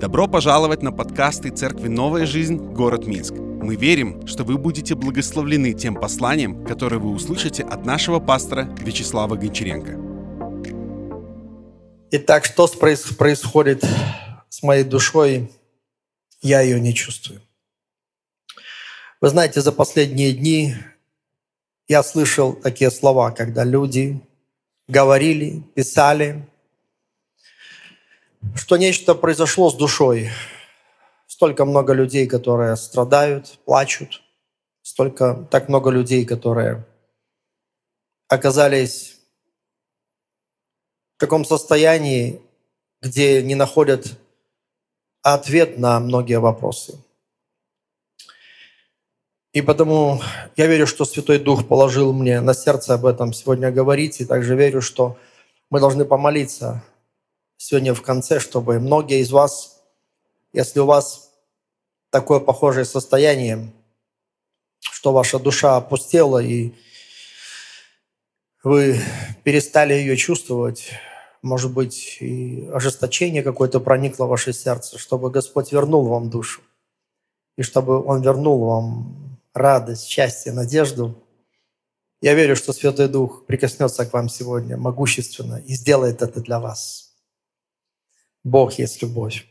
Добро пожаловать на подкасты Церкви «Новая жизнь. Город Минск». Мы верим, что вы будете благословлены тем посланием, которое вы услышите от нашего пастора Вячеслава Гончаренко. Итак, что происходит с моей душой? Я ее не чувствую. Вы знаете, за последние дни я слышал такие слова, когда люди говорили, писали, что нечто произошло с душой. Столько много людей, которые страдают, плачут. Столько, так много людей, которые оказались в таком состоянии, где не находят ответ на многие вопросы. И потому я верю, что Святой Дух положил мне на сердце об этом сегодня говорить, и также верю, что мы должны помолиться сегодня в конце, чтобы многие из вас, если у вас такое похожее состояние, что ваша душа опустела и вы перестали ее чувствовать, может быть, и ожесточение какое-то проникло в ваше сердце, чтобы Господь вернул вам душу, и чтобы Он вернул вам радость, счастье, надежду. Я верю, что Святой Дух прикоснется к вам сегодня могущественно и сделает это для вас. Бог есть любовь.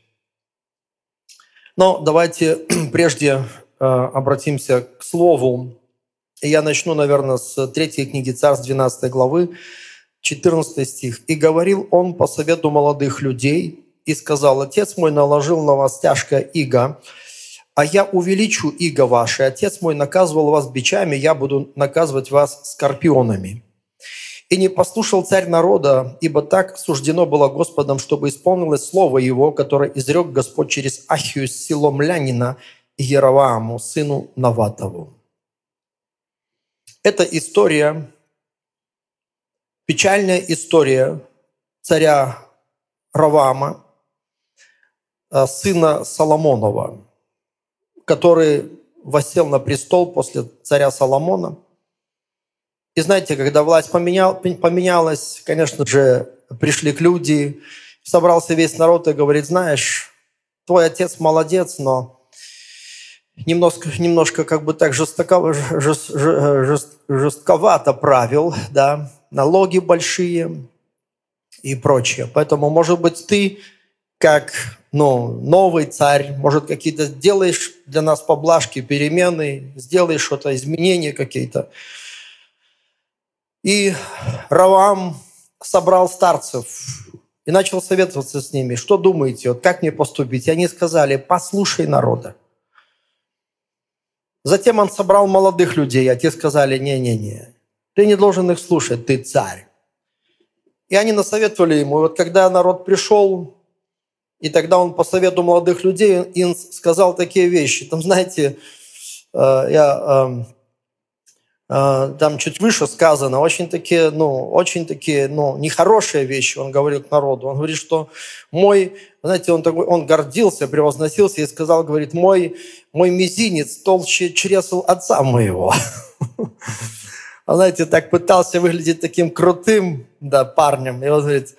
Но давайте прежде э, обратимся к Слову. Я начну, наверное, с третьей книги Царств 12 главы, 14 стих. «И говорил он по совету молодых людей, и сказал, Отец мой наложил на вас тяжкое иго, а я увеличу иго ваше. Отец мой наказывал вас бичами, я буду наказывать вас скорпионами. И не послушал царь народа, ибо так суждено было Господом, чтобы исполнилось слово его, которое изрек Господь через Ахию Силомлянина Яровааму, сыну Наватову. Это история, печальная история царя Равама, э, сына Соломонова, который восел на престол после царя Соломона – и знаете, когда власть поменял, поменялась, конечно же, пришли к люди, собрался весь народ и говорит, знаешь, твой отец молодец, но немножко, немножко как бы так жестоко, жест, жест, жестковато правил, да, налоги большие и прочее. Поэтому, может быть, ты как ну, новый царь, может, какие-то делаешь для нас поблажки, перемены, сделаешь что-то, изменения какие-то. И Равам собрал старцев и начал советоваться с ними. Что думаете, вот как мне поступить? И они сказали, послушай народа. Затем он собрал молодых людей, а те сказали, не-не-не, ты не должен их слушать, ты царь. И они насоветовали ему. И вот когда народ пришел, и тогда он по совету молодых людей сказал такие вещи. Там, знаете, э, я Э, там чуть выше сказано, очень такие, ну, очень такие, ну, нехорошие вещи он говорил к народу. Он говорит, что мой, знаете, он, такой, он гордился, превозносился и сказал, говорит, мой, мой мизинец толще чресл отца моего. Знаете, так пытался выглядеть таким крутым, да, парнем. И он говорит,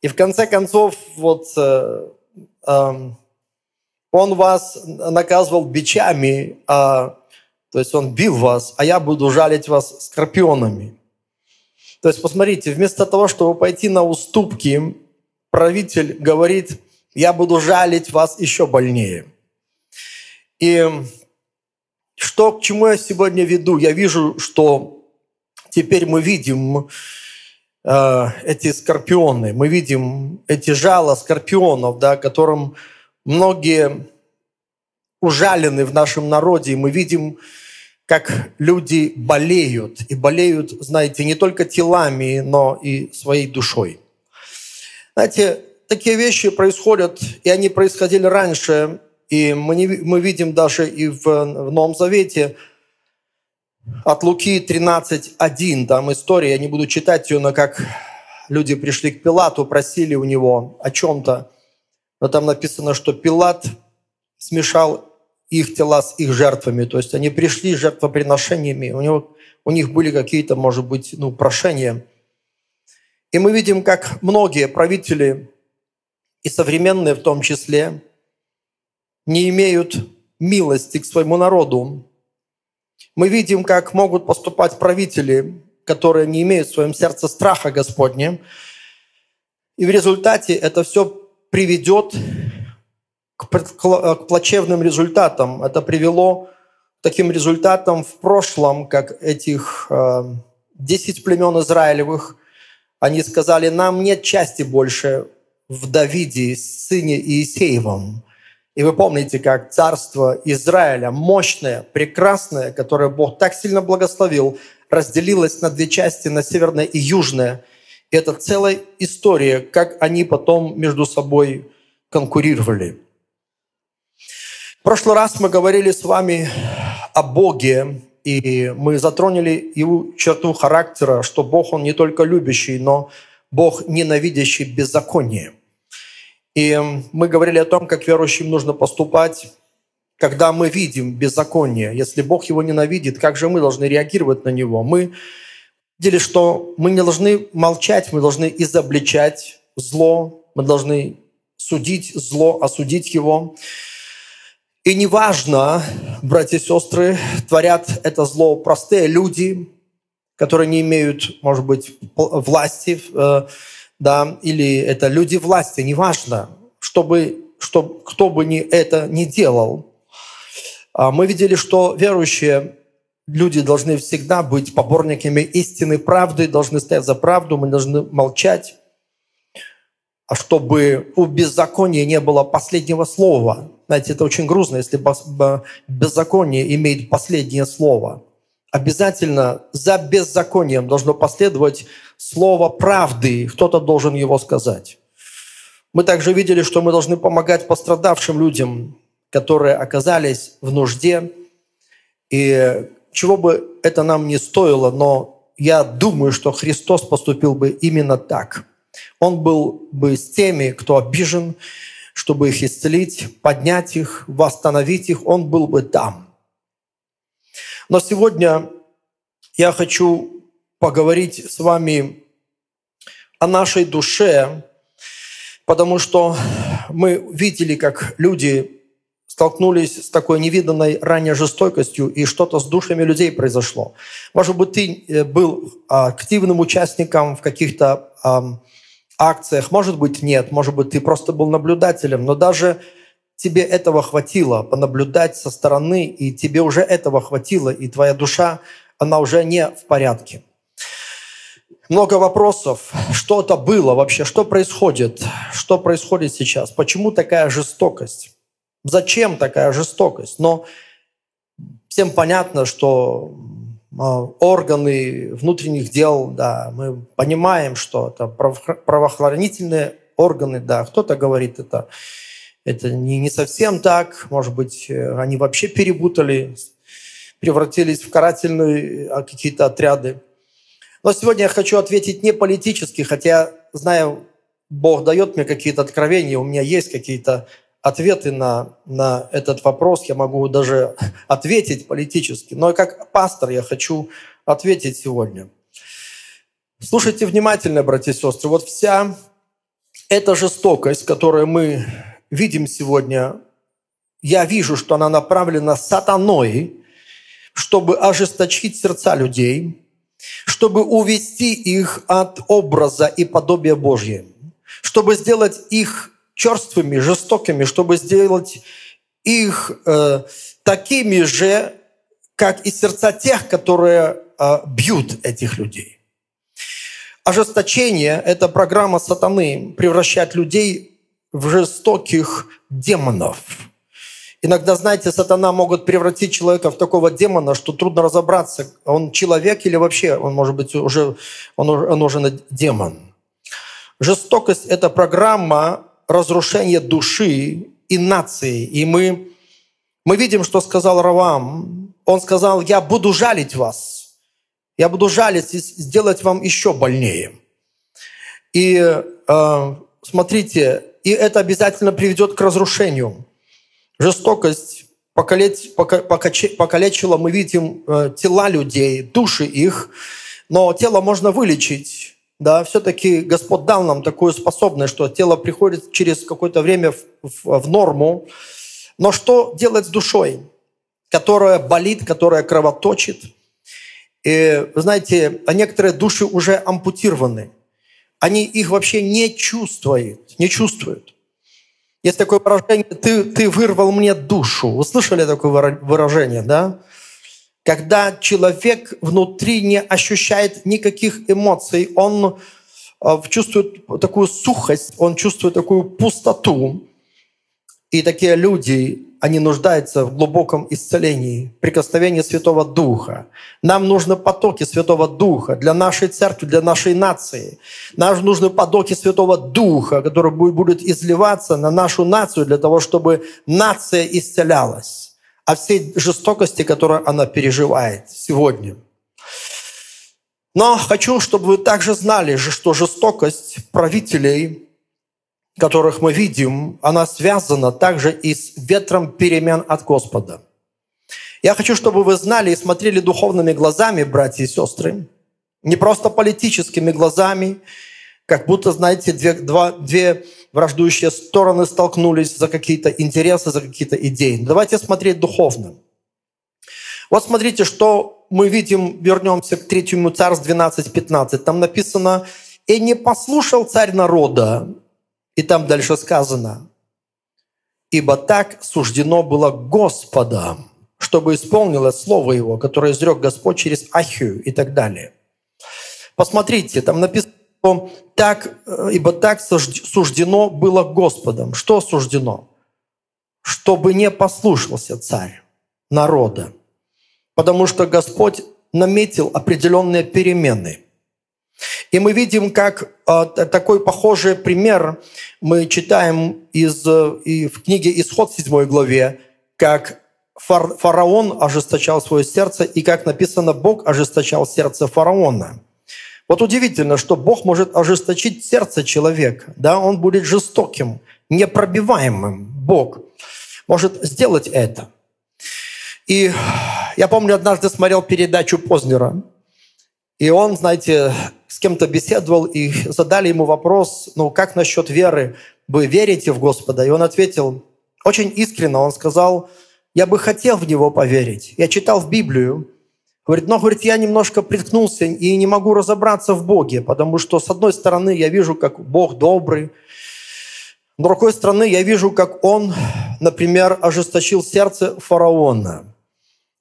и в конце концов, вот, э, э, он вас наказывал бичами, а то есть он бил вас, а я буду жалить вас скорпионами. То есть посмотрите, вместо того, чтобы пойти на уступки, правитель говорит, я буду жалить вас еще больнее. И что, к чему я сегодня веду? Я вижу, что теперь мы видим э, эти скорпионы, мы видим эти жала скорпионов, да, которым многие ужалены в нашем народе, и мы видим как люди болеют. И болеют, знаете, не только телами, но и своей душой. Знаете, такие вещи происходят, и они происходили раньше, и мы, не, мы видим даже и в, в Новом Завете от Луки 13.1, там история, я не буду читать ее, но как люди пришли к Пилату, просили у него о чем-то, но там написано, что Пилат смешал их тела с их жертвами. То есть они пришли с жертвоприношениями, у, него, у них были какие-то, может быть, ну, прошения. И мы видим, как многие правители, и современные в том числе, не имеют милости к своему народу. Мы видим, как могут поступать правители, которые не имеют в своем сердце страха Господня. И в результате это все приведет к плачевным результатам. Это привело к таким результатам в прошлом, как этих э, десять племен Израилевых. Они сказали, нам нет части больше в Давиде, сыне Иисеевом. И вы помните, как царство Израиля, мощное, прекрасное, которое Бог так сильно благословил, разделилось на две части, на северное и южное. И это целая история, как они потом между собой конкурировали. В прошлый раз мы говорили с вами о Боге, и мы затронули его черту характера, что Бог, Он не только любящий, но Бог, ненавидящий беззаконие. И мы говорили о том, как верующим нужно поступать, когда мы видим беззаконие. Если Бог его ненавидит, как же мы должны реагировать на него? Мы видели, что мы не должны молчать, мы должны изобличать зло, мы должны судить зло, осудить его. И неважно, братья и сестры, творят это зло простые люди, которые не имеют, может быть, власти, э, да, или это люди власти, неважно, чтобы, чтобы кто бы ни это не делал. А мы видели, что верующие люди должны всегда быть поборниками истины, правды, должны стоять за правду, мы должны молчать, чтобы у беззакония не было последнего слова – знаете, это очень грустно, если беззаконие имеет последнее слово. Обязательно за беззаконием должно последовать слово правды, кто-то должен его сказать. Мы также видели, что мы должны помогать пострадавшим людям, которые оказались в нужде. И чего бы это нам не стоило, но я думаю, что Христос поступил бы именно так. Он был бы с теми, кто обижен, чтобы их исцелить, поднять их, восстановить их, Он был бы там. Но сегодня я хочу поговорить с вами о нашей душе, потому что мы видели, как люди столкнулись с такой невиданной ранее жестокостью, и что-то с душами людей произошло. Может быть, ты э, был активным участником в каких-то акциях, может быть, нет, может быть, ты просто был наблюдателем, но даже тебе этого хватило, понаблюдать со стороны, и тебе уже этого хватило, и твоя душа, она уже не в порядке. Много вопросов, что это было вообще, что происходит, что происходит сейчас, почему такая жестокость, зачем такая жестокость. Но всем понятно, что органы внутренних дел, да, мы понимаем, что это правоохранительные органы, да, кто-то говорит, это, это не, не совсем так, может быть, они вообще перепутали, превратились в карательные а, какие-то отряды. Но сегодня я хочу ответить не политически, хотя, знаю, Бог дает мне какие-то откровения, у меня есть какие-то ответы на, на этот вопрос, я могу даже ответить политически. Но как пастор я хочу ответить сегодня. Слушайте внимательно, братья и сестры. Вот вся эта жестокость, которую мы видим сегодня, я вижу, что она направлена сатаной, чтобы ожесточить сердца людей, чтобы увести их от образа и подобия Божьего, чтобы сделать их черствыми, жестокими, чтобы сделать их э, такими же, как и сердца тех, которые э, бьют этих людей. Ожесточение – это программа сатаны превращать людей в жестоких демонов. Иногда, знаете, сатана могут превратить человека в такого демона, что трудно разобраться, он человек или вообще он может быть уже, он, он уже демон. Жестокость – это программа разрушение души и нации. И мы, мы видим, что сказал Равам. Он сказал, я буду жалить вас. Я буду жалить и сделать вам еще больнее. И э, смотрите, и это обязательно приведет к разрушению. Жестокость покалеч, покалечила, мы видим э, тела людей, души их, но тело можно вылечить да, все-таки Господь дал нам такую способность, что тело приходит через какое-то время в, в, в норму, Но что делать с душой, которая болит, которая кровоточит? И, вы знаете, а некоторые души уже ампутированы. Они их вообще не чувствуют, не чувствуют. Есть такое выражение, ты, ты вырвал мне душу. Вы слышали такое выражение, да? Когда человек внутри не ощущает никаких эмоций, он э, чувствует такую сухость, он чувствует такую пустоту. И такие люди, они нуждаются в глубоком исцелении, прикосновении Святого Духа. Нам нужны потоки Святого Духа для нашей церкви, для нашей нации. Нам нужны потоки Святого Духа, которые будут изливаться на нашу нацию для того, чтобы нация исцелялась о всей жестокости, которую она переживает сегодня. Но хочу, чтобы вы также знали, что жестокость правителей, которых мы видим, она связана также и с ветром перемен от Господа. Я хочу, чтобы вы знали и смотрели духовными глазами, братья и сестры, не просто политическими глазами, как будто, знаете, две, два, две враждующие стороны столкнулись за какие-то интересы, за какие-то идеи. Давайте смотреть духовно. Вот смотрите, что мы видим, вернемся к третьему царств 12-15. Там написано, «И не послушал царь народа». И там дальше сказано, «Ибо так суждено было Господом, чтобы исполнилось слово Его, которое изрек Господь через Ахию» и так далее. Посмотрите, там написано, так, э, ибо так суждено было Господом. Что суждено? Чтобы не послушался царь народа. Потому что Господь наметил определенные перемены. И мы видим, как э, такой похожий пример мы читаем из, э, и в книге «Исход» 7 главе, как фараон ожесточал свое сердце, и как написано, Бог ожесточал сердце фараона – вот удивительно, что Бог может ожесточить сердце человека. Да? Он будет жестоким, непробиваемым. Бог может сделать это. И я помню, однажды смотрел передачу Познера, и он, знаете, с кем-то беседовал, и задали ему вопрос, ну, как насчет веры? Вы верите в Господа? И он ответил, очень искренне, он сказал, я бы хотел в Него поверить. Я читал в Библию, Говорит, но, говорит, я немножко приткнулся и не могу разобраться в Боге, потому что, с одной стороны, я вижу, как Бог добрый, с другой стороны, я вижу, как Он, например, ожесточил сердце фараона.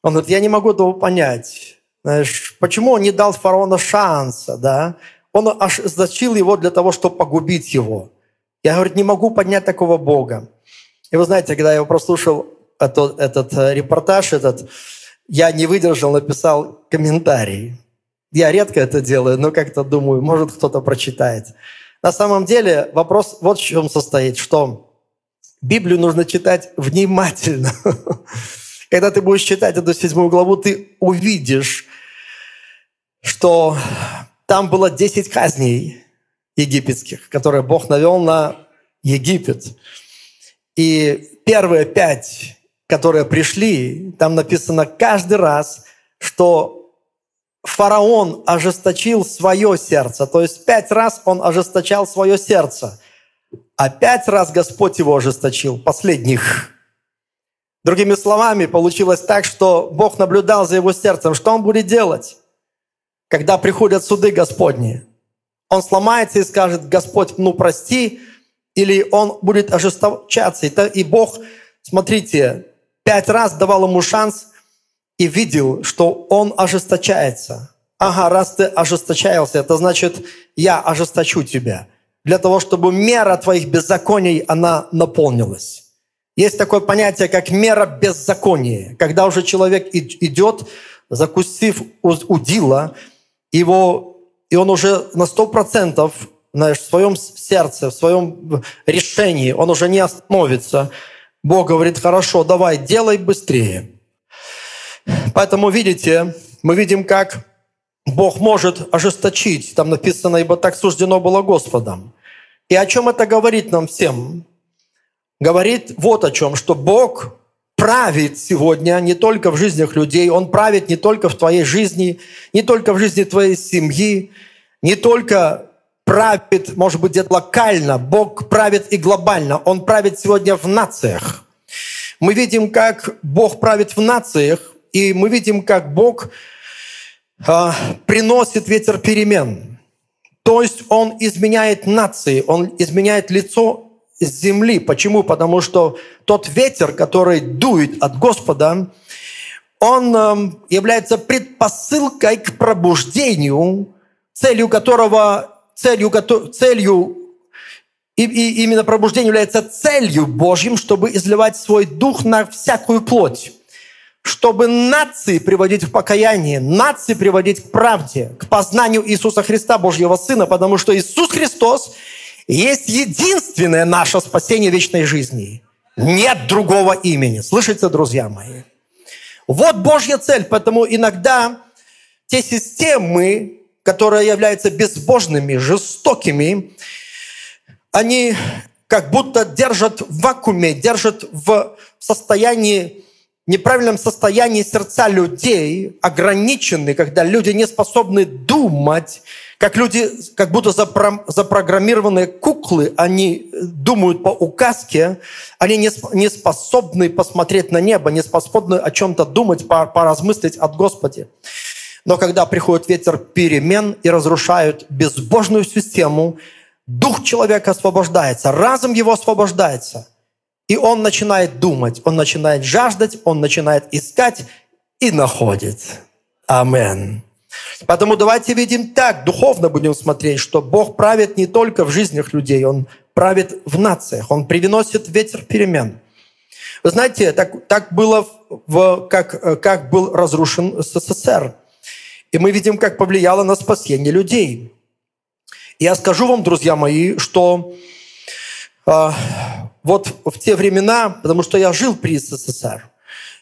Он говорит, я не могу этого понять. Знаешь, почему он не дал фараону шанса, да? Он ожесточил его для того, чтобы погубить его. Я, говорит, не могу поднять такого Бога. И вы знаете, когда я прослушал этот, этот э, репортаж, этот, я не выдержал, написал комментарий. Я редко это делаю, но как-то думаю, может кто-то прочитает. На самом деле вопрос вот в чем состоит, что Библию нужно читать внимательно. Когда ты будешь читать эту седьмую главу, ты увидишь, что там было 10 казней египетских, которые Бог навел на Египет. И первые пять которые пришли, там написано каждый раз, что фараон ожесточил свое сердце. То есть пять раз он ожесточал свое сердце. А пять раз Господь его ожесточил, последних. Другими словами, получилось так, что Бог наблюдал за его сердцем. Что он будет делать, когда приходят суды Господни? Он сломается и скажет, Господь, ну прости, или он будет ожесточаться. И Бог, смотрите, пять раз давал ему шанс и видел, что он ожесточается. Ага, раз ты ожесточаешься, это значит, я ожесточу тебя. Для того, чтобы мера твоих беззаконий, она наполнилась. Есть такое понятие, как мера беззакония. Когда уже человек идет, закусив удила, его, и он уже на сто процентов в своем сердце, в своем решении, он уже не остановится – Бог говорит, хорошо, давай, делай быстрее. Поэтому, видите, мы видим, как Бог может ожесточить. Там написано, ибо так суждено было Господом. И о чем это говорит нам всем? Говорит вот о чем, что Бог правит сегодня не только в жизнях людей, Он правит не только в твоей жизни, не только в жизни твоей семьи, не только правит, может быть, где-то локально, Бог правит и глобально. Он правит сегодня в нациях. Мы видим, как Бог правит в нациях, и мы видим, как Бог э, приносит ветер перемен. То есть Он изменяет нации, Он изменяет лицо земли. Почему? Потому что тот ветер, который дует от Господа, он эм, является предпосылкой к пробуждению, целью которого, целью, целью и, и именно пробуждение является целью Божьим, чтобы изливать свой дух на всякую плоть, чтобы нации приводить в покаяние, нации приводить к правде, к познанию Иисуса Христа, Божьего Сына, потому что Иисус Христос есть единственное наше спасение вечной жизни. Нет другого имени. Слышите, друзья мои? Вот Божья цель. Поэтому иногда те системы, которые являются безбожными, жестокими, они как будто держат в вакууме, держат в состоянии, неправильном состоянии сердца людей, ограничены, когда люди не способны думать, как люди, как будто запро, запрограммированные куклы, они думают по указке, они не, не способны посмотреть на небо, не способны о чем-то думать, поразмыслить от Господи. Но когда приходит ветер перемен и разрушают безбожную систему, дух человека освобождается, разум его освобождается. И он начинает думать, он начинает жаждать, он начинает искать и находит. Амен. Поэтому давайте видим так, духовно будем смотреть, что Бог правит не только в жизнях людей, Он правит в нациях, Он привносит ветер перемен. Вы знаете, так, так было, в, как, как был разрушен СССР. И мы видим, как повлияло на спасение людей. Я скажу вам, друзья мои, что э, вот в те времена, потому что я жил при СССР,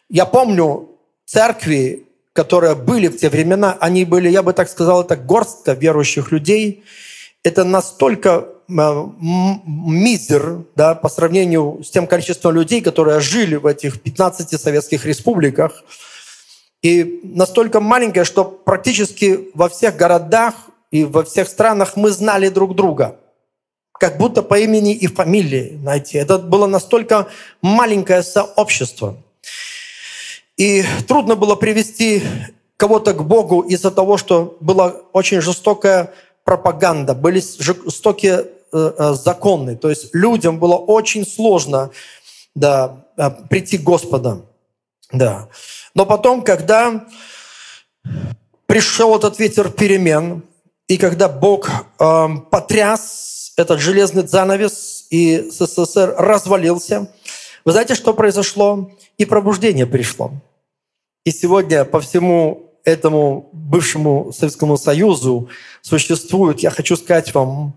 я помню церкви, которые были в те времена, они были, я бы так сказал, это горстка верующих людей. Это настолько э, мизер да, по сравнению с тем количеством людей, которые жили в этих 15 советских республиках. И настолько маленькое, что практически во всех городах и во всех странах мы знали друг друга. Как будто по имени и фамилии, знаете. Это было настолько маленькое сообщество. И трудно было привести кого-то к Богу из-за того, что была очень жестокая пропаганда, были жестокие э, э, законы. То есть людям было очень сложно да, э, прийти к Господу. Да. Но потом, когда пришел этот ветер перемен, и когда Бог э, потряс этот железный занавес, и СССР развалился, вы знаете, что произошло? И пробуждение пришло. И сегодня по всему этому бывшему Советскому Союзу существует, я хочу сказать вам,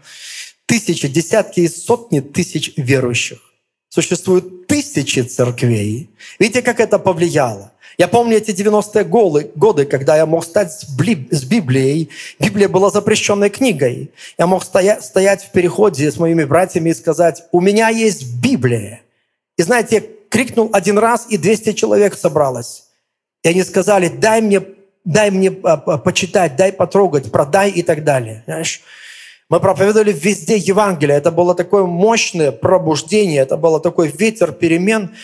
тысячи, десятки и сотни тысяч верующих. Существуют тысячи церквей. Видите, как это повлияло? Я помню эти 90-е годы, когда я мог стать с Библией. Библия была запрещенной книгой. Я мог стоять, в переходе с моими братьями и сказать, у меня есть Библия. И знаете, крикнул один раз, и 200 человек собралось. И они сказали, дай мне, дай мне а, почитать, дай потрогать, продай и так далее. Знаешь? Мы проповедовали везде Евангелие. Это было такое мощное пробуждение, это было такой ветер перемен.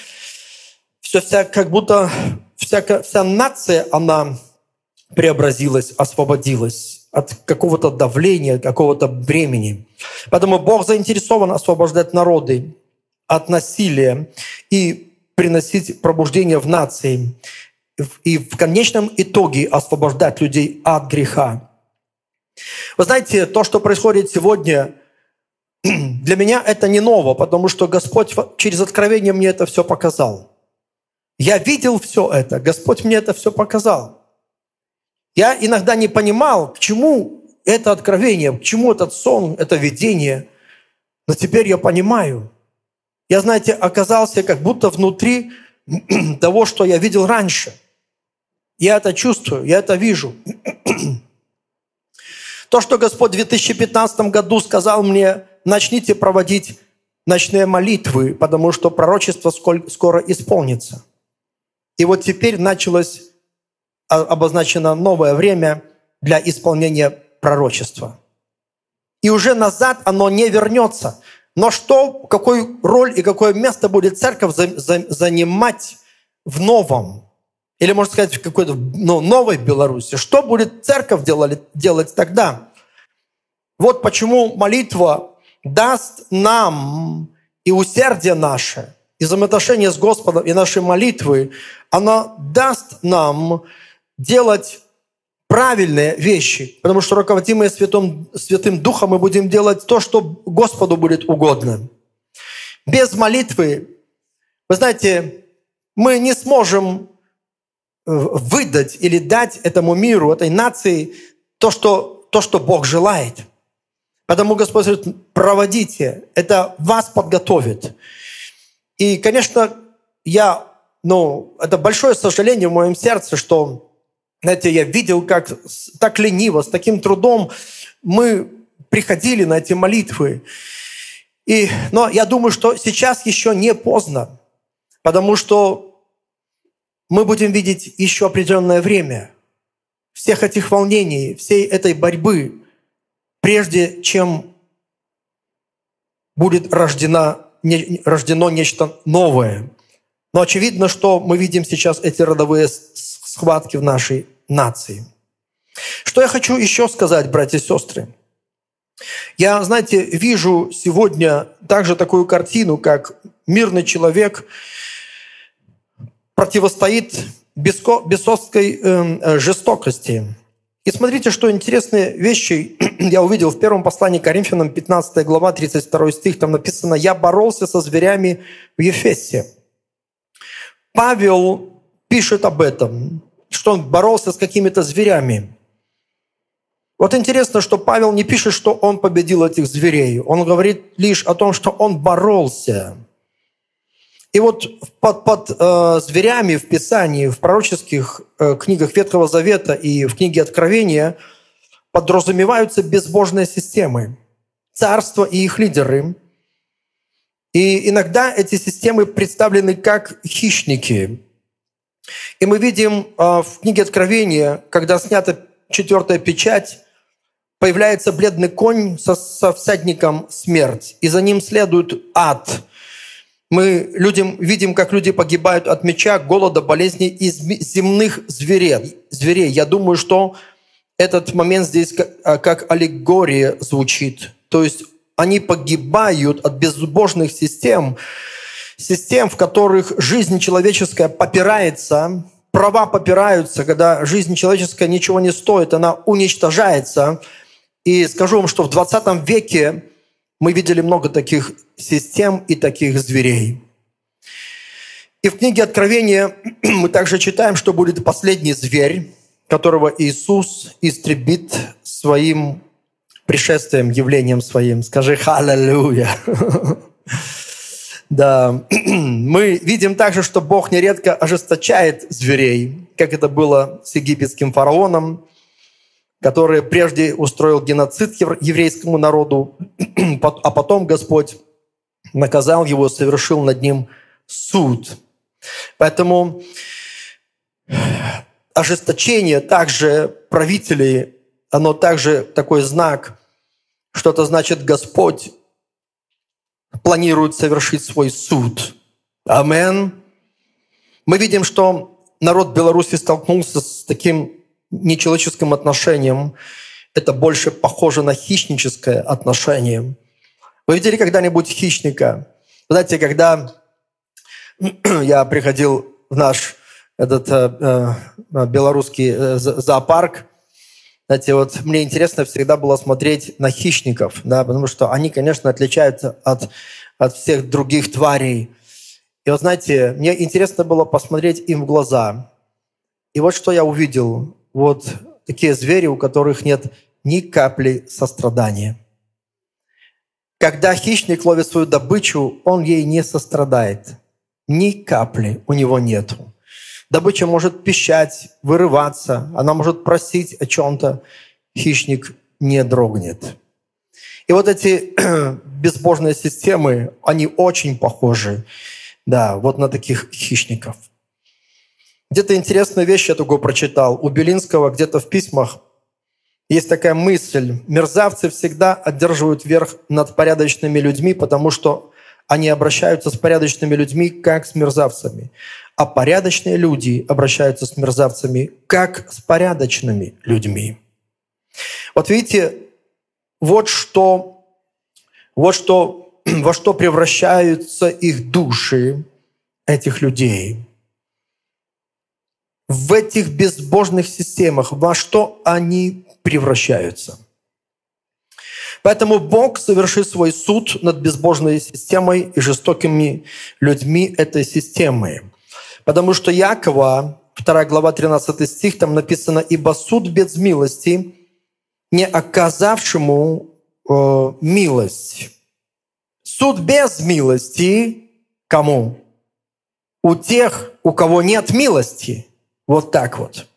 Все вся, как будто вся, вся нация, она преобразилась, освободилась от какого-то давления, какого-то бремени. Поэтому Бог заинтересован освобождать народы от насилия и приносить пробуждение в нации и в конечном итоге освобождать людей от греха. Вы знаете, то, что происходит сегодня, для меня это не ново, потому что Господь через откровение мне это все показал. Я видел все это, Господь мне это все показал. Я иногда не понимал, к чему это откровение, к чему этот сон, это видение. Но теперь я понимаю. Я, знаете, оказался как будто внутри того, что я видел раньше – я это чувствую, я это вижу. То, что Господь в 2015 году сказал мне, начните проводить ночные молитвы, потому что пророчество скоро исполнится. И вот теперь началось а, обозначено новое время для исполнения пророчества. И уже назад оно не вернется. Но что, какую роль и какое место будет церковь занимать в новом? Или, можно сказать, в какой-то ну, новой Беларуси? Что будет церковь делать, делать тогда? Вот почему молитва даст нам и усердие наше, и взаимоотношения с Господом, и наши молитвы, она даст нам делать правильные вещи, потому что руководимые Святым, Святым Духом мы будем делать то, что Господу будет угодно. Без молитвы, вы знаете, мы не сможем выдать или дать этому миру, этой нации то, что, то, что Бог желает. Потому Господь говорит, проводите, это вас подготовит. И, конечно, я, ну, это большое сожаление в моем сердце, что знаете, я видел, как так лениво, с таким трудом мы приходили на эти молитвы. И, но я думаю, что сейчас еще не поздно, потому что мы будем видеть еще определенное время всех этих волнений, всей этой борьбы, прежде чем будет рождено, не, рождено нечто новое. Но очевидно, что мы видим сейчас эти родовые схватки в нашей нации. Что я хочу еще сказать, братья и сестры? Я, знаете, вижу сегодня также такую картину, как мирный человек противостоит бесовской эм, э, жестокости. И смотрите, что интересные вещи я увидел в первом послании Коринфянам, 15 глава, 32 стих. Там написано «Я боролся со зверями в Ефесе». Павел пишет об этом что он боролся с какими-то зверями. Вот интересно, что Павел не пишет, что он победил этих зверей. Он говорит лишь о том, что он боролся. И вот под, под э, зверями в Писании, в пророческих э, книгах Ветхого Завета и в книге Откровения подразумеваются безбожные системы, царства и их лидеры. И иногда эти системы представлены как хищники, и мы видим а, в книге Откровения, когда снята четвертая печать, появляется бледный конь со, со всадником смерть, и за ним следует ад. Мы людям, видим, как люди погибают от меча, голода, болезней и земных зверей. зверей. Я думаю, что этот момент здесь как, а, как аллегория звучит. То есть они погибают от безбожных систем, систем, в которых жизнь человеческая попирается, права попираются, когда жизнь человеческая ничего не стоит, она уничтожается. И скажу вам, что в 20 веке мы видели много таких систем и таких зверей. И в книге Откровения мы также читаем, что будет последний зверь, которого Иисус истребит своим пришествием, явлением своим. Скажи «Халлелуя!» Да, мы видим также, что Бог нередко ожесточает зверей, как это было с египетским фараоном, который прежде устроил геноцид еврейскому народу, а потом Господь наказал его, совершил над ним суд. Поэтому ожесточение также правителей, оно также такой знак, что это значит Господь планирует совершить свой суд. Амен. Мы видим, что народ Беларуси столкнулся с таким нечеловеческим отношением. Это больше похоже на хищническое отношение. Вы видели когда-нибудь хищника? Знаете, когда я приходил в наш этот э, э, белорусский э, зоопарк, знаете, вот мне интересно всегда было смотреть на хищников, да, потому что они, конечно, отличаются от, от всех других тварей. И вот, знаете, мне интересно было посмотреть им в глаза. И вот что я увидел. Вот такие звери, у которых нет ни капли сострадания. Когда хищник ловит свою добычу, он ей не сострадает. Ни капли у него нету. Добыча может пищать, вырываться, она может просить о чем-то. Хищник не дрогнет. И вот эти безбожные системы, они очень похожи, да, вот на таких хищников. Где-то интересную вещь я такую прочитал. У Белинского где-то в письмах Есть такая мысль. Мерзавцы всегда одерживают верх над порядочными людьми, потому что они обращаются с порядочными людьми, как с мерзавцами. А порядочные люди обращаются с мерзавцами, как с порядочными людьми. Вот видите, вот что, вот что, во что превращаются их души, этих людей. В этих безбожных системах, во что они превращаются. Поэтому Бог совершит свой суд над безбожной системой и жестокими людьми этой системы. Потому что Якова, 2 глава, 13 стих, там написано, «Ибо суд без милости, не оказавшему э, милость». Суд без милости кому? У тех, у кого нет милости. Вот так вот.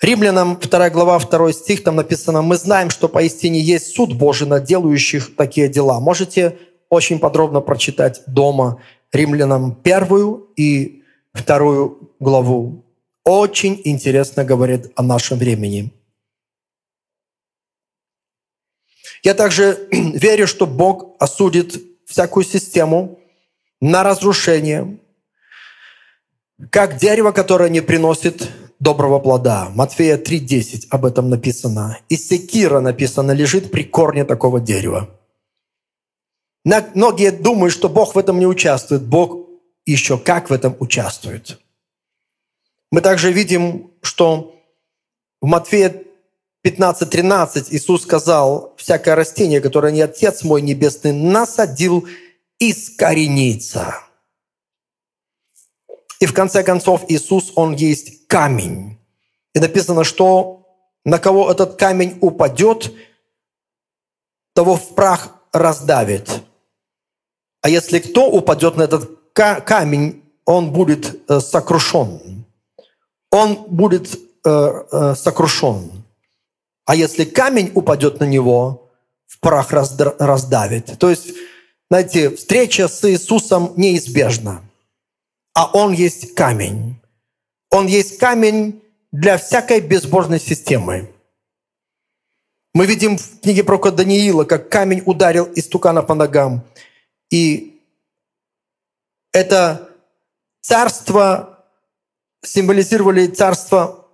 Римлянам 2 глава 2 стих, там написано, «Мы знаем, что поистине есть суд Божий над делающих такие дела». Можете очень подробно прочитать дома Римлянам первую и вторую главу. Очень интересно говорит о нашем времени. Я также верю, что Бог осудит всякую систему на разрушение, как дерево, которое не приносит доброго плода. Матфея 3.10 об этом написано. И секира написано, лежит при корне такого дерева. Многие думают, что Бог в этом не участвует. Бог еще как в этом участвует. Мы также видим, что в Матфея 15.13 Иисус сказал, «Всякое растение, которое не Отец мой Небесный насадил, искоренится». И в конце концов Иисус, Он есть камень. И написано, что на кого этот камень упадет, того в прах раздавит. А если кто упадет на этот камень, он будет э, сокрушен. Он будет э, э, сокрушен. А если камень упадет на него, в прах раздавит. То есть, знаете, встреча с Иисусом неизбежна а Он есть камень. Он есть камень для всякой безбожной системы. Мы видим в книге пророка Даниила, как камень ударил истукана по ногам. И это царство символизировали царство,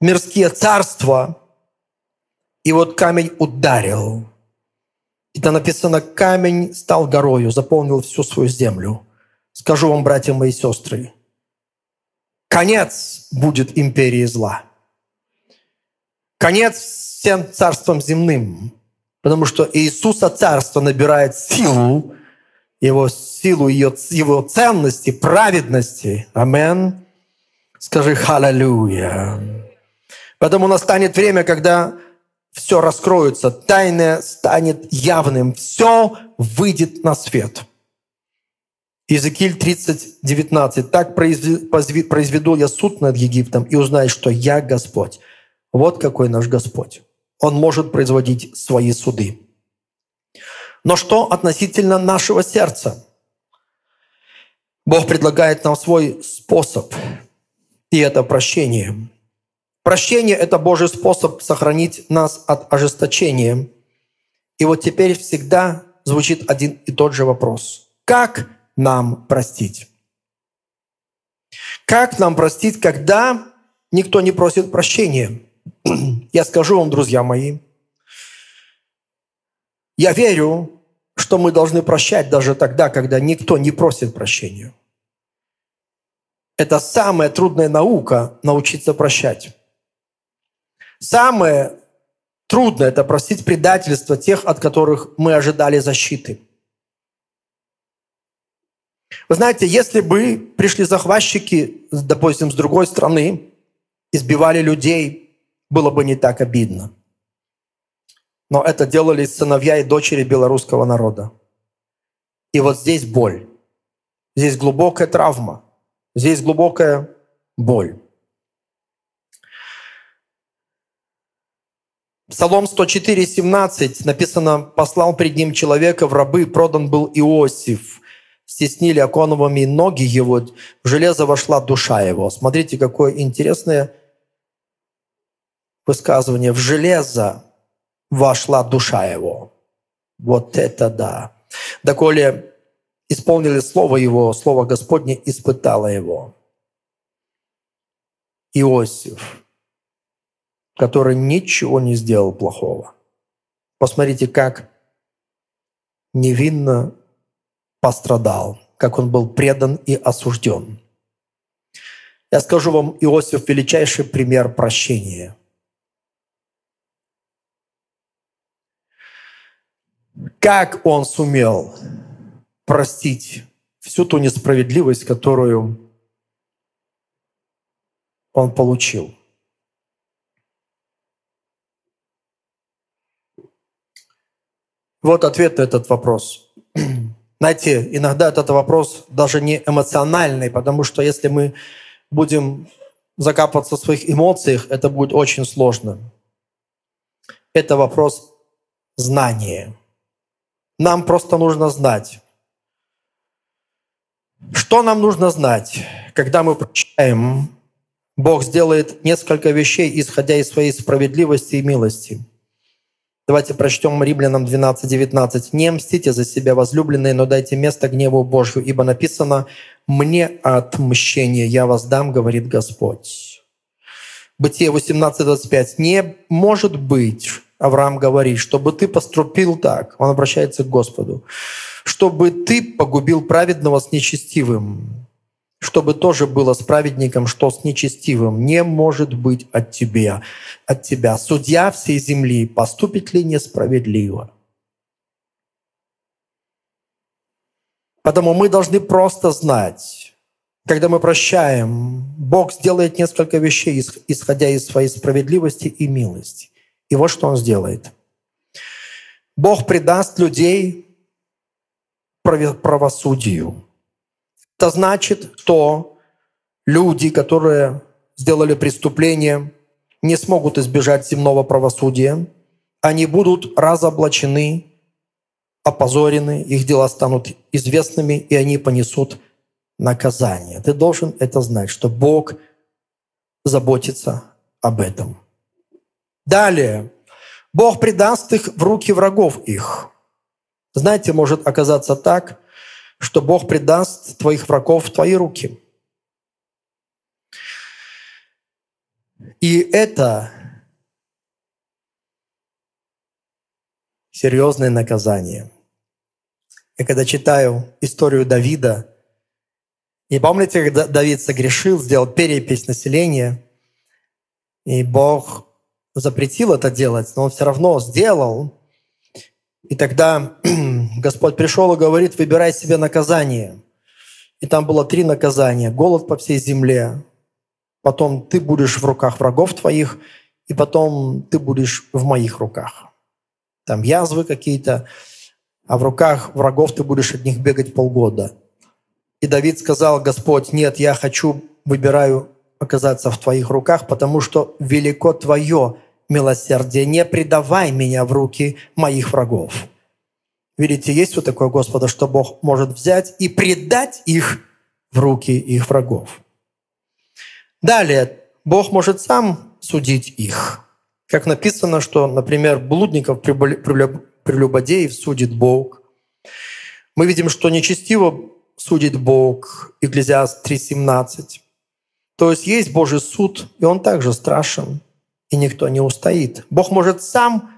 мирские царства. И вот камень ударил. И там написано, камень стал горою, заполнил всю свою землю. Скажу вам, братья мои сестры, конец будет империи зла. Конец всем царствам земным. Потому что Иисуса царство набирает силу, его силу, ее, его ценности, праведности. Амен. Скажи «Халлелуя». Поэтому настанет время, когда все раскроется, тайное станет явным, все выйдет на свет. Иезекииль 30, 19. «Так произведу я суд над Египтом, и узнаю, что я Господь». Вот какой наш Господь. Он может производить свои суды. Но что относительно нашего сердца? Бог предлагает нам свой способ, и это прощение – Прощение – это Божий способ сохранить нас от ожесточения. И вот теперь всегда звучит один и тот же вопрос. Как нам простить? Как нам простить, когда никто не просит прощения? Я скажу вам, друзья мои, я верю, что мы должны прощать даже тогда, когда никто не просит прощения. Это самая трудная наука – научиться прощать. Самое трудное – это простить предательство тех, от которых мы ожидали защиты. Вы знаете, если бы пришли захватчики, допустим, с другой страны, избивали людей, было бы не так обидно. Но это делали сыновья и дочери белорусского народа. И вот здесь боль. Здесь глубокая травма. Здесь глубокая боль. Псалом 104, 17 написано, «Послал пред ним человека в рабы, продан был Иосиф. Стеснили оконовыми ноги его, в железо вошла душа его». Смотрите, какое интересное высказывание «в железо вошла душа его». Вот это да. Доколе исполнили слово его, слово Господне испытало его. Иосиф, который ничего не сделал плохого. Посмотрите, как невинно пострадал, как он был предан и осужден. Я скажу вам, Иосиф – величайший пример прощения. Как он сумел простить всю ту несправедливость, которую он получил. Вот ответ на этот вопрос. Знаете, иногда этот вопрос даже не эмоциональный, потому что если мы будем закапываться в своих эмоциях, это будет очень сложно. Это вопрос знания. Нам просто нужно знать. Что нам нужно знать, когда мы прощаем? Бог сделает несколько вещей, исходя из своей справедливости и милости – Давайте прочтем Римлянам 12:19. «Не мстите за себя, возлюбленные, но дайте место гневу Божью, ибо написано, «Мне отмщение я вас дам, говорит Господь». Бытие 18:25. «Не может быть, Авраам говорит, чтобы ты поступил так». Он обращается к Господу. «Чтобы ты погубил праведного с нечестивым, чтобы тоже было с праведником, что с нечестивым, не может быть от тебя, от тебя. Судья всей земли, поступит ли несправедливо? Поэтому мы должны просто знать, когда мы прощаем, Бог сделает несколько вещей, исходя из своей справедливости и милости. И вот что Он сделает. Бог предаст людей правосудию. Это значит, что люди, которые сделали преступление, не смогут избежать земного правосудия. Они будут разоблачены, опозорены, их дела станут известными, и они понесут наказание. Ты должен это знать, что Бог заботится об этом. Далее. Бог предаст их в руки врагов их. Знаете, может оказаться так, что Бог предаст твоих врагов в твои руки. И это серьезное наказание. Я когда читаю историю Давида, и помните, когда Давид согрешил, сделал перепись населения, и Бог запретил это делать, но он все равно сделал, и тогда Господь пришел и говорит, выбирай себе наказание. И там было три наказания. Голод по всей земле, потом ты будешь в руках врагов твоих, и потом ты будешь в моих руках. Там язвы какие-то, а в руках врагов ты будешь от них бегать полгода. И Давид сказал, Господь, нет, я хочу, выбираю оказаться в твоих руках, потому что велико твое милосердие, не предавай меня в руки моих врагов. Видите, есть вот такое Господа, что Бог может взять и предать их в руки их врагов. Далее, Бог может сам судить их. Как написано, что, например, блудников, прелюбодеев судит Бог. Мы видим, что нечестиво судит Бог, Екклезиаст 3.17. То есть есть Божий суд, и он также страшен и никто не устоит. Бог может сам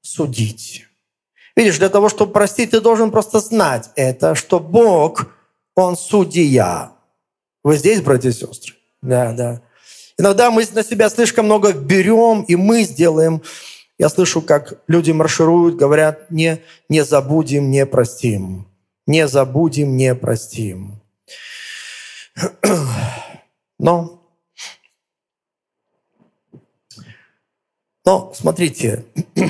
судить. Видишь, для того, чтобы простить, ты должен просто знать это, что Бог, Он судья. Вы здесь, братья и сестры? Да, да. Иногда мы на себя слишком много берем, и мы сделаем. Я слышу, как люди маршируют, говорят, не, не забудем, не простим. Не забудем, не простим. Но Но смотрите,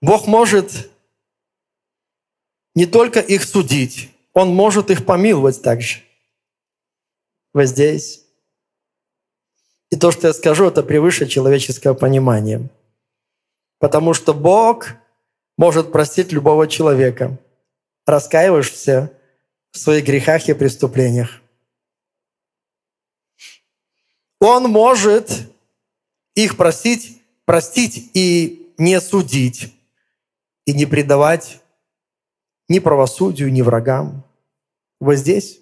Бог может не только их судить, Он может их помиловать также. Вы здесь. И то, что я скажу, это превыше человеческого понимания. Потому что Бог может простить любого человека. Раскаиваешься в своих грехах и преступлениях. Он может их просить, простить и не судить, и не предавать ни правосудию, ни врагам. Вы здесь?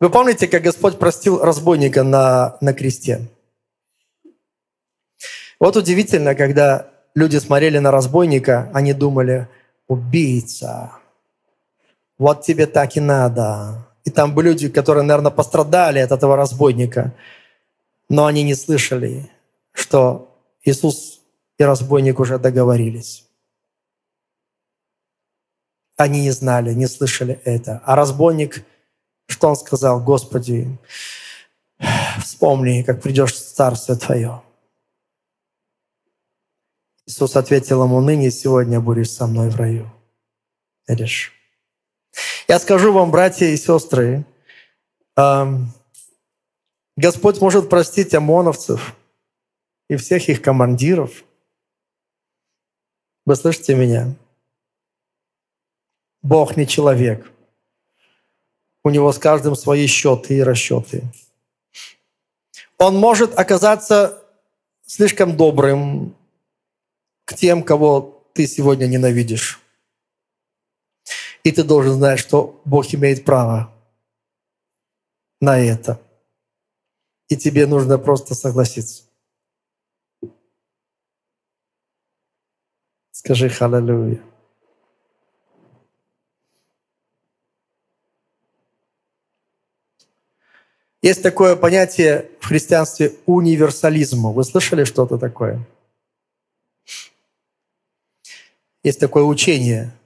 Вы помните, как Господь простил разбойника на, на кресте? Вот удивительно, когда люди смотрели на разбойника, они думали, убийца, вот тебе так и надо. И там были люди, которые, наверное, пострадали от этого разбойника, но они не слышали, что Иисус и разбойник уже договорились. Они не знали, не слышали это. А разбойник, что он сказал? Господи, вспомни, как придешь в Царствие Твое. Иисус ответил ему, ныне сегодня будешь со мной в раю. Видишь? Я скажу вам, братья и сестры, Господь может простить ОМОНовцев и всех их командиров. Вы слышите меня? Бог не человек. У него с каждым свои счеты и расчеты. Он может оказаться слишком добрым к тем, кого ты сегодня ненавидишь. И ты должен знать, что Бог имеет право на это. И тебе нужно просто согласиться. Скажи «Халлелуя». Есть такое понятие в христианстве универсализма. Вы слышали что-то такое? Есть такое учение –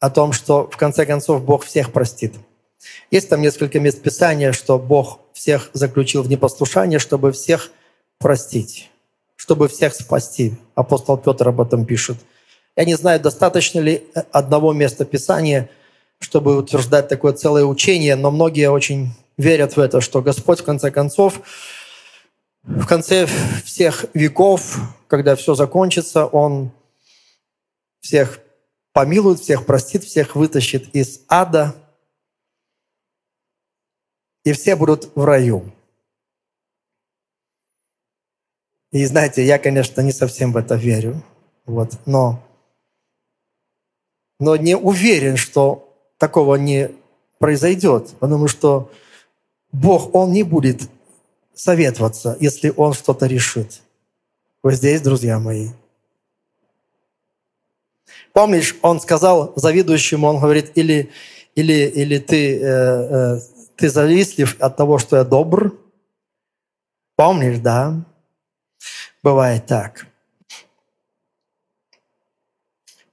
о том, что в конце концов Бог всех простит. Есть там несколько мест Писания, что Бог всех заключил в непослушание, чтобы всех простить, чтобы всех спасти. Апостол Петр об этом пишет. Я не знаю, достаточно ли одного места Писания, чтобы утверждать такое целое учение, но многие очень верят в это, что Господь в конце концов, в конце всех веков, когда все закончится, Он всех помилует всех, простит всех, вытащит из ада, и все будут в раю. И знаете, я, конечно, не совсем в это верю, вот, но, но не уверен, что такого не произойдет, потому что Бог, Он не будет советоваться, если Он что-то решит. Вы здесь, друзья мои? Помнишь, он сказал завидующему, он говорит, или, или, или ты, э, э, ты завистлив от того, что я добр? Помнишь, да? Бывает так.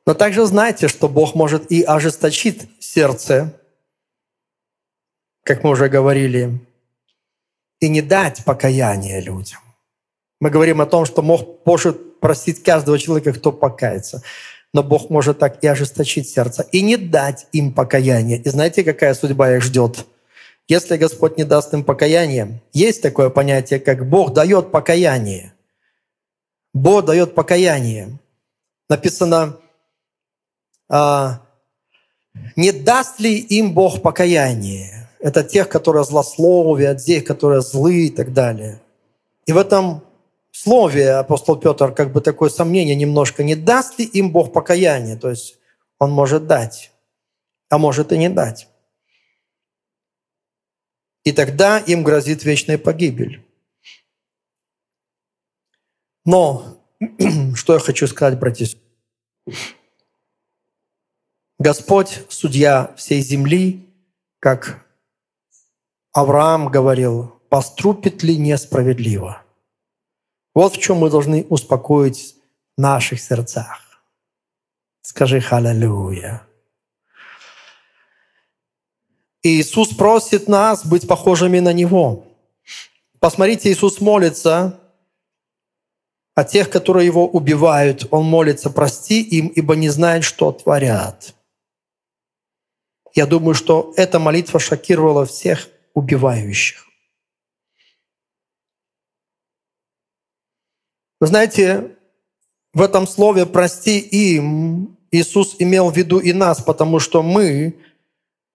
Но также знайте, что Бог может и ожесточить сердце, как мы уже говорили, и не дать покаяния людям. Мы говорим о том, что Бог может простить каждого человека, кто покается но Бог может так и ожесточить сердце, и не дать им покаяния. И знаете, какая судьба их ждет? Если Господь не даст им покаяние, есть такое понятие, как Бог дает покаяние. Бог дает покаяние. Написано, а, не даст ли им Бог покаяние? Это тех, которые злословят, тех, которые злые и так далее. И в этом слове апостол Петр как бы такое сомнение немножко, не даст ли им Бог покаяние? То есть он может дать, а может и не дать. И тогда им грозит вечная погибель. Но что я хочу сказать, братья? Господь, судья всей земли, как Авраам говорил, поступит ли несправедливо – вот в чем мы должны успокоить в наших сердцах. Скажи «Халлелуя». Иисус просит нас быть похожими на Него. Посмотрите, Иисус молится о тех, которые Его убивают. Он молится, прости им, ибо не знают, что творят. Я думаю, что эта молитва шокировала всех убивающих. Вы знаете, в этом слове «прости им» Иисус имел в виду и нас, потому что мы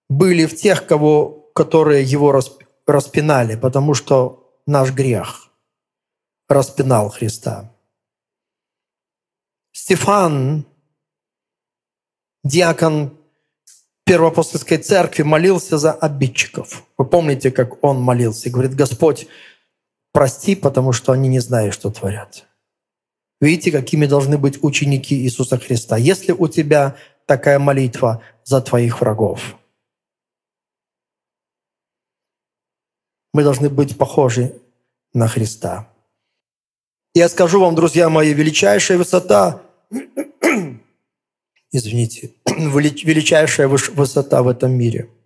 были в тех, кого, которые его распинали, потому что наш грех распинал Христа. Стефан, диакон Первоапостольской церкви, молился за обидчиков. Вы помните, как он молился говорит, Господь, прости, потому что они не знают, что творят. Видите, какими должны быть ученики Иисуса Христа. Если у тебя такая молитва за твоих врагов, мы должны быть похожи на Христа. Я скажу вам, друзья мои, величайшая высота, извините, величайшая высота в этом мире –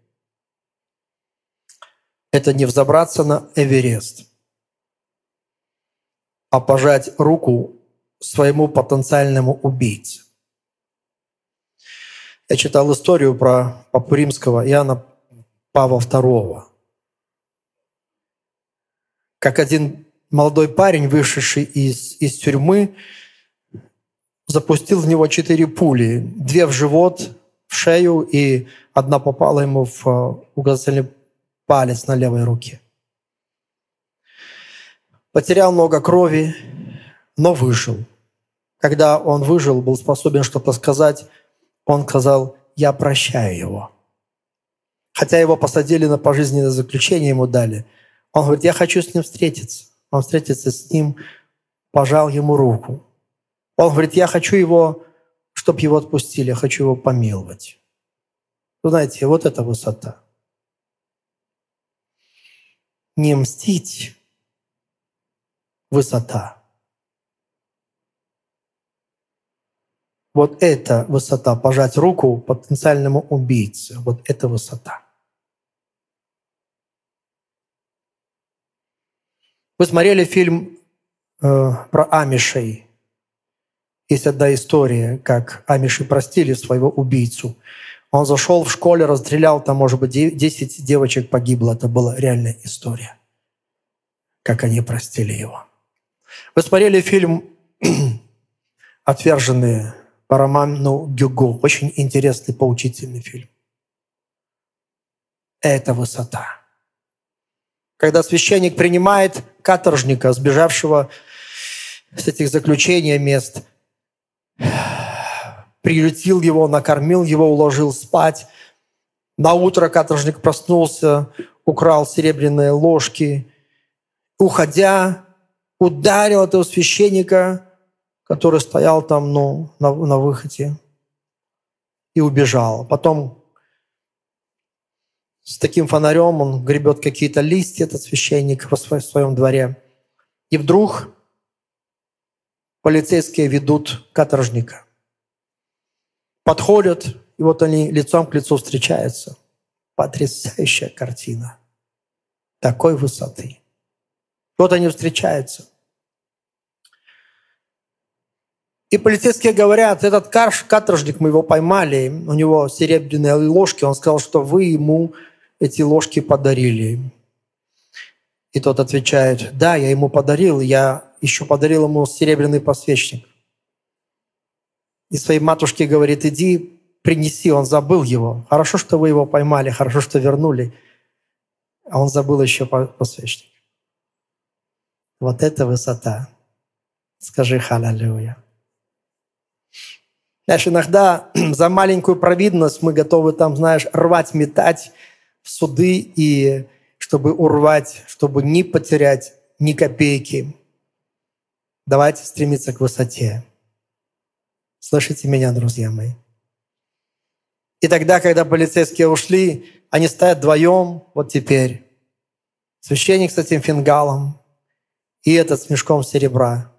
это не взобраться на Эверест, а пожать руку своему потенциальному убийце. Я читал историю про Папу Римского Иоанна Павла II. Как один молодой парень, вышедший из, из тюрьмы, запустил в него четыре пули. Две в живот, в шею, и одна попала ему в э, указательный палец на левой руке. Потерял много крови, но выжил. Когда он выжил, был способен что-то сказать, он сказал, я прощаю его. Хотя его посадили на пожизненное заключение, ему дали. Он говорит, я хочу с ним встретиться. Он встретится с ним, пожал ему руку. Он говорит, я хочу его, чтобы его отпустили, я хочу его помиловать. Вы знаете, вот эта высота. Не мстить – высота. Вот эта высота, пожать руку потенциальному убийце, вот эта высота. Вы смотрели фильм э, про Амишей. Есть одна история, как Амиши простили своего убийцу. Он зашел в школе, расстрелял, там, может быть, 10 девочек погибло. Это была реальная история, как они простили его. Вы смотрели фильм «Отверженные» по роману Гюго. Очень интересный, поучительный фильм. Это высота. Когда священник принимает каторжника, сбежавшего с этих заключения мест, приютил его, накормил его, уложил спать. На утро каторжник проснулся, украл серебряные ложки. Уходя, ударил этого священника который стоял там ну, на, на выходе и убежал. Потом с таким фонарем он гребет какие-то листья, этот священник в своем дворе. И вдруг полицейские ведут каторжника. Подходят, и вот они лицом к лицу встречаются. Потрясающая картина. Такой высоты. Вот они встречаются. И полицейские говорят, этот каторжник, мы его поймали, у него серебряные ложки, он сказал, что вы ему эти ложки подарили. И тот отвечает, да, я ему подарил, я еще подарил ему серебряный посвечник. И своей матушке говорит, иди принеси, он забыл его. Хорошо, что вы его поймали, хорошо, что вернули. А он забыл еще посвечник. Вот это высота. Скажи халалюя. Знаешь, иногда за маленькую провидность мы готовы там, знаешь, рвать, метать в суды, и чтобы урвать, чтобы не потерять ни копейки. Давайте стремиться к высоте. Слышите меня, друзья мои? И тогда, когда полицейские ушли, они стоят вдвоем, вот теперь. Священник с этим фингалом и этот с мешком серебра.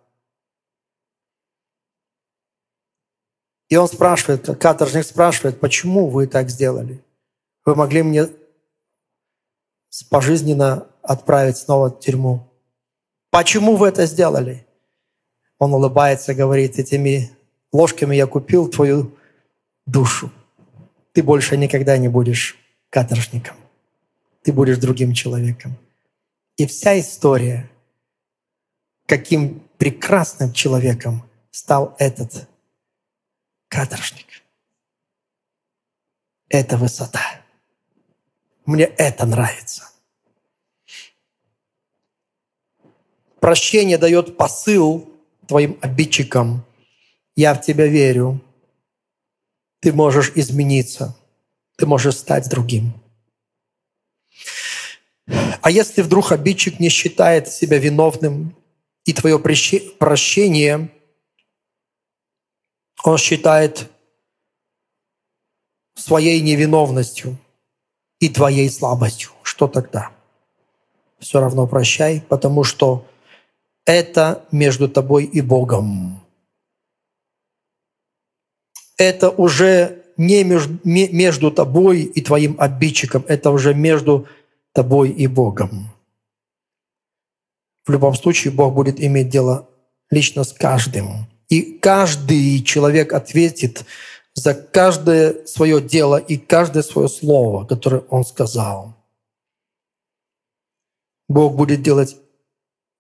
И он спрашивает, каторжник спрашивает, почему вы так сделали? Вы могли мне пожизненно отправить снова в тюрьму. Почему вы это сделали? Он улыбается, говорит, этими ложками я купил твою душу. Ты больше никогда не будешь каторжником. Ты будешь другим человеком. И вся история, каким прекрасным человеком стал этот каторжник. Это высота. Мне это нравится. прощение дает посыл твоим обидчикам. Я в тебя верю. Ты можешь измениться. Ты можешь стать другим. А если вдруг обидчик не считает себя виновным, и твое прощение он считает своей невиновностью и твоей слабостью, что тогда? Все равно прощай, потому что это между тобой и Богом. Это уже не между, тобой и твоим обидчиком, это уже между тобой и Богом. В любом случае Бог будет иметь дело лично с каждым. И каждый человек ответит за каждое свое дело и каждое свое слово, которое он сказал. Бог будет делать,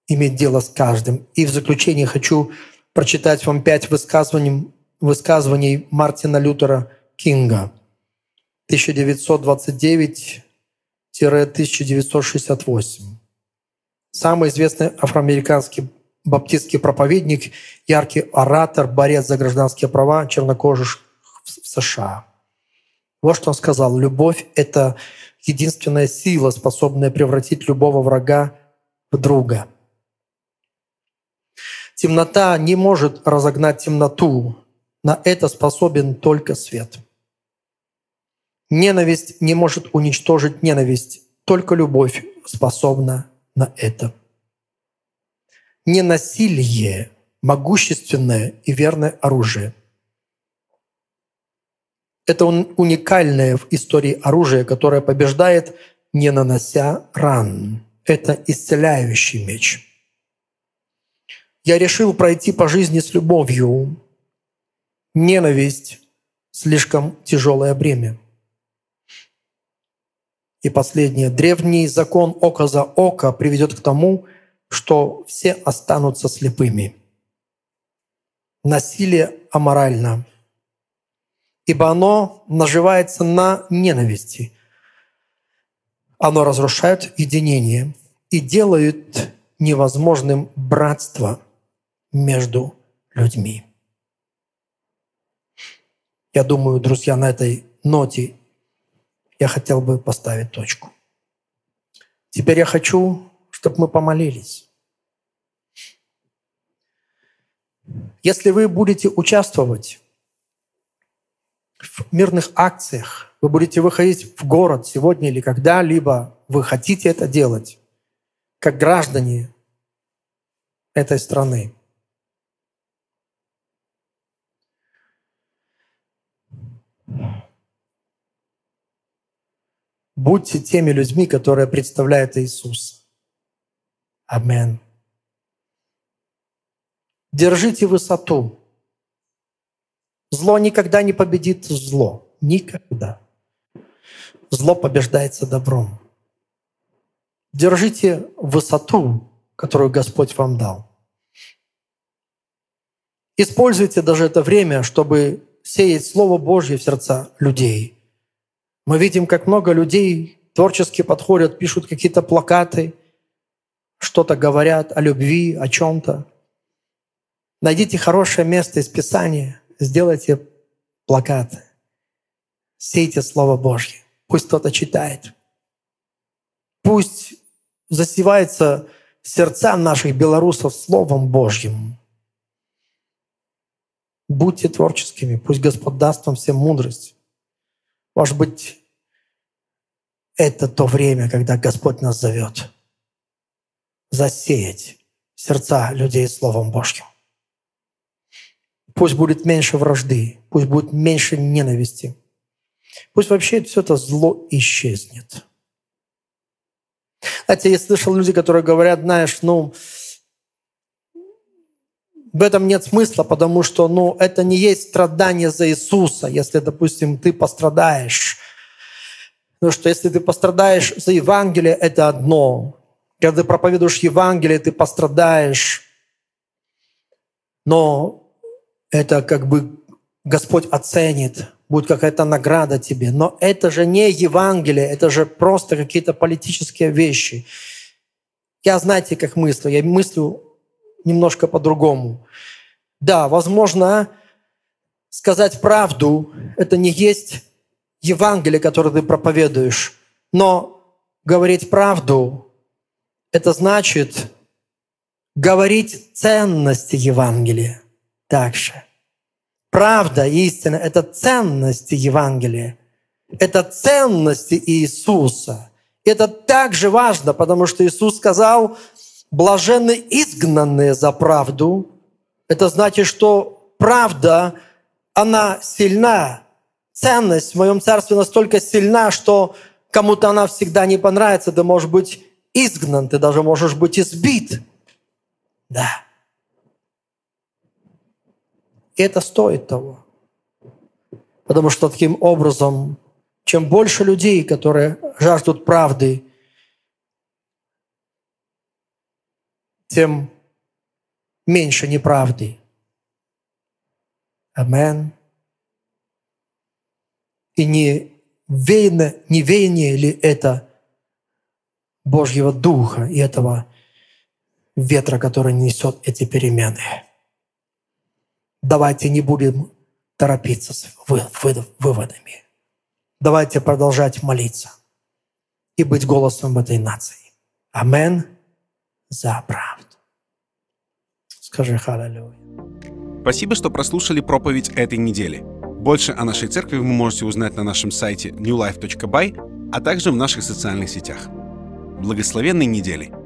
иметь дело с каждым. И в заключение хочу прочитать вам пять высказываний, высказываний Мартина Лютера Кинга 1929-1968. Самый известный афроамериканский баптистский проповедник, яркий оратор, борец за гражданские права чернокожих в США. Вот что он сказал. Любовь — это единственная сила, способная превратить любого врага в друга. Темнота не может разогнать темноту. На это способен только свет. Ненависть не может уничтожить ненависть. Только любовь способна на это. Ненасилие – могущественное и верное оружие – это уникальное в истории оружие, которое побеждает, не нанося ран. Это исцеляющий меч. Я решил пройти по жизни с любовью. Ненависть – слишком тяжелое бремя. И последнее. Древний закон око за око приведет к тому, что все останутся слепыми. Насилие аморально – ибо оно наживается на ненависти. Оно разрушает единение и делает невозможным братство между людьми. Я думаю, друзья, на этой ноте я хотел бы поставить точку. Теперь я хочу, чтобы мы помолились. Если вы будете участвовать в мирных акциях, вы будете выходить в город сегодня или когда-либо, вы хотите это делать, как граждане этой страны. Будьте теми людьми, которые представляют Иисус. Амин. Держите высоту. Зло никогда не победит зло. Никогда. Зло побеждается добром. Держите высоту, которую Господь вам дал. Используйте даже это время, чтобы сеять Слово Божье в сердца людей. Мы видим, как много людей творчески подходят, пишут какие-то плакаты, что-то говорят о любви, о чем-то. Найдите хорошее место из Писания – сделайте плакат, сейте Слово Божье. Пусть кто-то читает. Пусть засевается сердца наших белорусов Словом Божьим. Будьте творческими, пусть Господь даст вам всем мудрость. Может быть, это то время, когда Господь нас зовет засеять сердца людей Словом Божьим. Пусть будет меньше вражды, пусть будет меньше ненависти. Пусть вообще все это зло исчезнет. Знаете, я слышал люди, которые говорят, знаешь, ну, в этом нет смысла, потому что ну, это не есть страдание за Иисуса, если, допустим, ты пострадаешь. Потому что если ты пострадаешь за Евангелие, это одно. Когда ты проповедуешь Евангелие, ты пострадаешь. Но это как бы Господь оценит, будет какая-то награда тебе. Но это же не Евангелие, это же просто какие-то политические вещи. Я, знаете, как мыслю. Я мыслю немножко по-другому. Да, возможно, сказать правду – это не есть Евангелие, которое ты проповедуешь. Но говорить правду – это значит говорить ценности Евангелия также. Правда, истина – это ценности Евангелия. Это ценности Иисуса. Это также важно, потому что Иисус сказал, блаженны изгнанные за правду. Это значит, что правда, она сильна. Ценность в моем царстве настолько сильна, что кому-то она всегда не понравится. Ты можешь быть изгнан, ты даже можешь быть избит. Да. И это стоит того. Потому что таким образом, чем больше людей, которые жаждут правды, тем меньше неправды. Амен. И не веяние, не веяние ли это Божьего Духа и этого ветра, который несет эти перемены? Давайте не будем торопиться с выводами. Давайте продолжать молиться и быть голосом этой нации. Амен за правду. Скажи халалюя. Спасибо, что прослушали проповедь этой недели. Больше о нашей церкви вы можете узнать на нашем сайте newlife.by, а также в наших социальных сетях. Благословенной недели!